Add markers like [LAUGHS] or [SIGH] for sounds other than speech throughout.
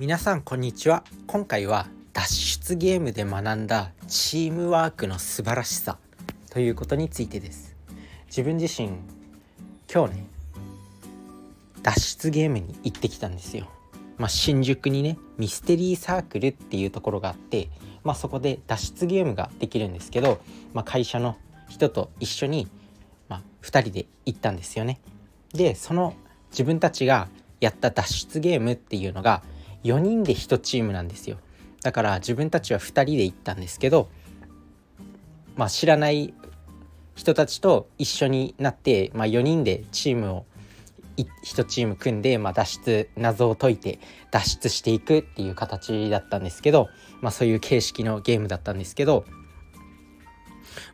皆さんこんにちは。今回は脱出ゲームで学んだチームワークの素晴らしさということについてです。自分自身今日ね脱出ゲームに行ってきたんですよ。まあ、新宿にねミステリーサークルっていうところがあってまあ、そこで脱出ゲームができるんですけど、まあ、会社の人と一緒に、まあ、2人で行ったんですよね。でその自分たちがやった脱出ゲームっていうのが4人で1チームなんですよ。だから自分たちは2人で行ったんですけどまあ知らない人たちと一緒になって、まあ、4人でチームを1チーム組んで、まあ、脱出謎を解いて脱出していくっていう形だったんですけど、まあ、そういう形式のゲームだったんですけど、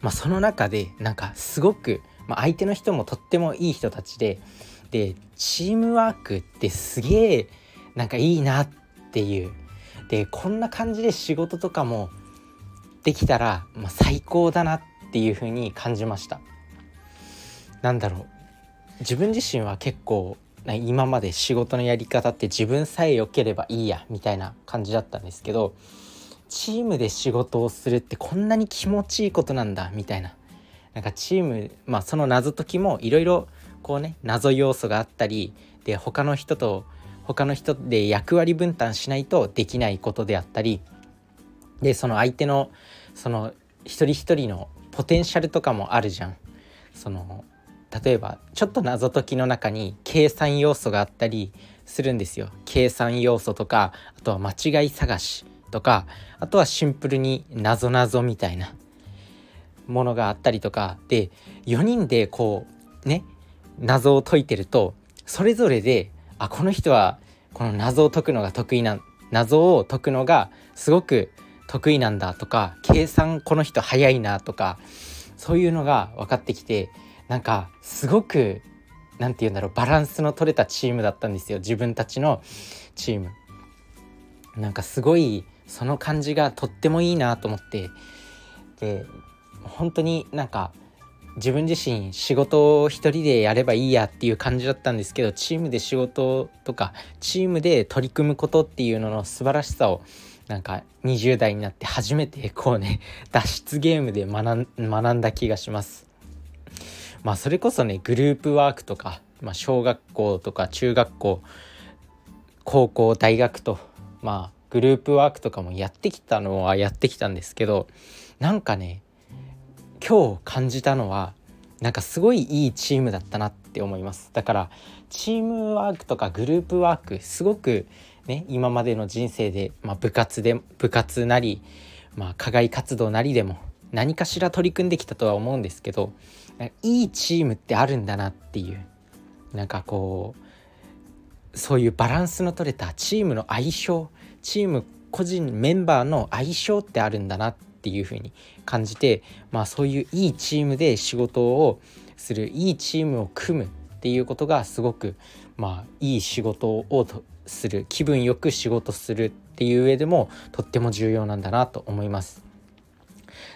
まあ、その中でなんかすごく、まあ、相手の人もとってもいい人たちででチームワークってすげえなんかいいなっていう。でこんな感じで仕事とかもできたら、まあ、最高だなっていう風に感じました。なんだろう。自分自身は結構今まで仕事のやり方って自分さえ良ければいいやみたいな感じだったんですけどチームで仕事をするってこんなに気持ちいいことなんだみたいな。なんかチームまあその謎解きもいろいろこうね謎要素があったりで他の人と他の人で役割分担しないとできないことであったりでその相手のその一人一人のポテンシャルとかもあるじゃん。その例えばちょっと謎解きの中に計算要素があったりするんですよ。計算要素とかあとは間違い探しとかあとはシンプルに謎謎みたいなものがあったりとかで4人でこうね謎を解いてるとそれぞれであこの人はこの謎を解くのが得意な謎を解くのがすごく得意なんだとか計算この人早いなとかそういうのが分かってきてなんかすごく何て言うんだろうバランスの取れたチームだったんですよ自分たちのチーム。なんかすごいその感じがとってもいいなと思ってで本当になんか自分自身仕事を一人でやればいいやっていう感じだったんですけどチームで仕事とかチームで取り組むことっていうのの素晴らしさをなんか20代になって初めてこうね [LAUGHS] 脱出ゲームで学んだ気がします。まあそれこそねグループワークとか、まあ、小学校とか中学校高校大学とまあグループワークとかもやってきたのはやってきたんですけどなんかね今日感じたのはなんかすごいいいチームだったなって思います。だからチームワークとかグループワークすごくね今までの人生で、まあ、部活で部活なり、まあ、課外活動なりでも何かしら取り組んできたとは思うんですけどいいチームってあるんだなっていうなんかこうそういうバランスの取れたチームの相性チーム個人メンバーの相性ってあるんだなっっていう風に感じてまあそういういいチームで仕事をするいいチームを組むっていうことがすごくまあいい仕事をする気分よく仕事するっていう上でもとっても重要なんだなと思います。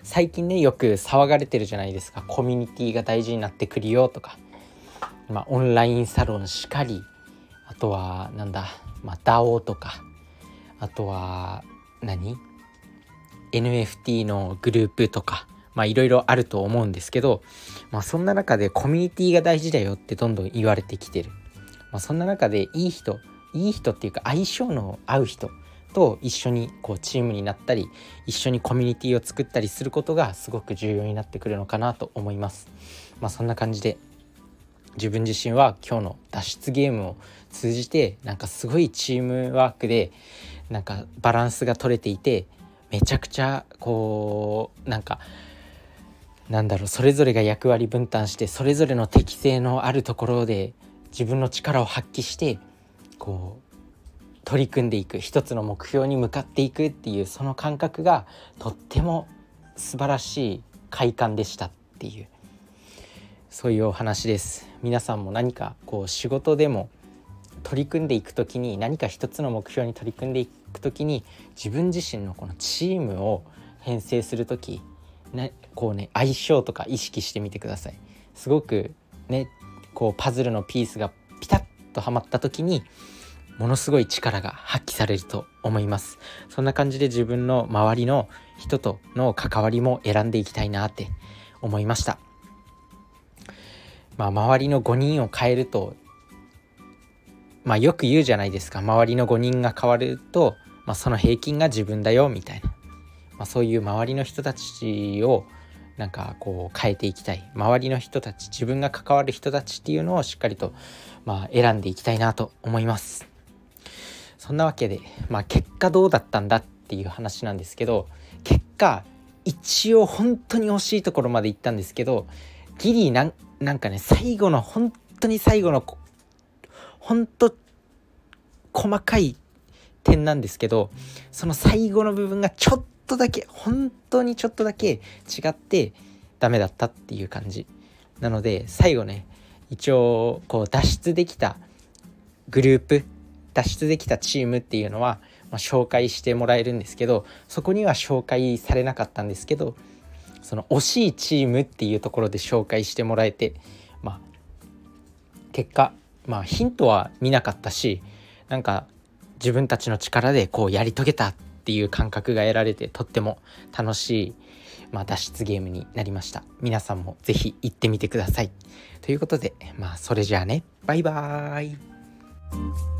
最近ねよく騒がれてるじゃないですか。コミュニティが大事になってくるよとか、まあ、オンラインサロンしかり。あとはなんだ、まあ、DAO とか。あとは何？NFT のグループとかまあいろいろあると思うんですけど、まあ、そんな中でコミュニティが大事だよってどんどん言われてきてる、まあ、そんな中でいい人いい人っていうか相性の合う人と一緒にこうチームになったり一緒にコミュニティを作ったりすることがすごく重要になってくるのかなと思います。まあ、そんな感じで自分自身は今日の脱出ゲームを通じてなんかすごいチームワークでなんかバランスが取れていてめちゃくちゃこうなんかなんだろうそれぞれが役割分担してそれぞれの適性のあるところで自分の力を発揮してこう取り組んでいく一つの目標に向かっていくっていうその感覚がとっても素晴らしい快感でしたっていうそういうお話です。皆さんも何かこう仕事でも取り組んでいく時に何か一つの目標に取り組んでいく時に自分自身のこのチームを編成する時ねこうね相性とか意識してみてください。すごくねこうパズルのピースがピタッとはまった時にものすごい力が発揮されると思いますそんな感じで自分の周りの人との関わりも選んでいきたいなって思いましたまあ周りの5人を変えるとまあよく言うじゃないですか。周りの5人が変わると、まあ、その平均が自分だよみたいな、まあ、そういう周りの人たちをなんかこう変えていきたい。周りの人たち自分が関わる人たちっていうのをしっかりとまあ選んでいきたいなと思います。そんなわけでまあ結果どうだったんだっていう話なんですけど結果一応本当に惜しいところまで行ったんですけどギリなんなんかね最後の本当に最後の本当細かい点なんですけどその最後の部分がちょっとだけ本当にちょっとだけ違ってダメだったっていう感じ。なので最後ね一応こう脱出できたグループ脱出できたチームっていうのは、まあ、紹介してもらえるんですけどそこには紹介されなかったんですけどその惜しいチームっていうところで紹介してもらえてまあ結果まあヒントは見なかったしなんか自分たちの力でこうやり遂げたっていう感覚が得られてとっても楽しい、まあ、脱出ゲームになりました。皆さんも是非行ってみてください。ということでまあそれじゃあね。バイバーイ。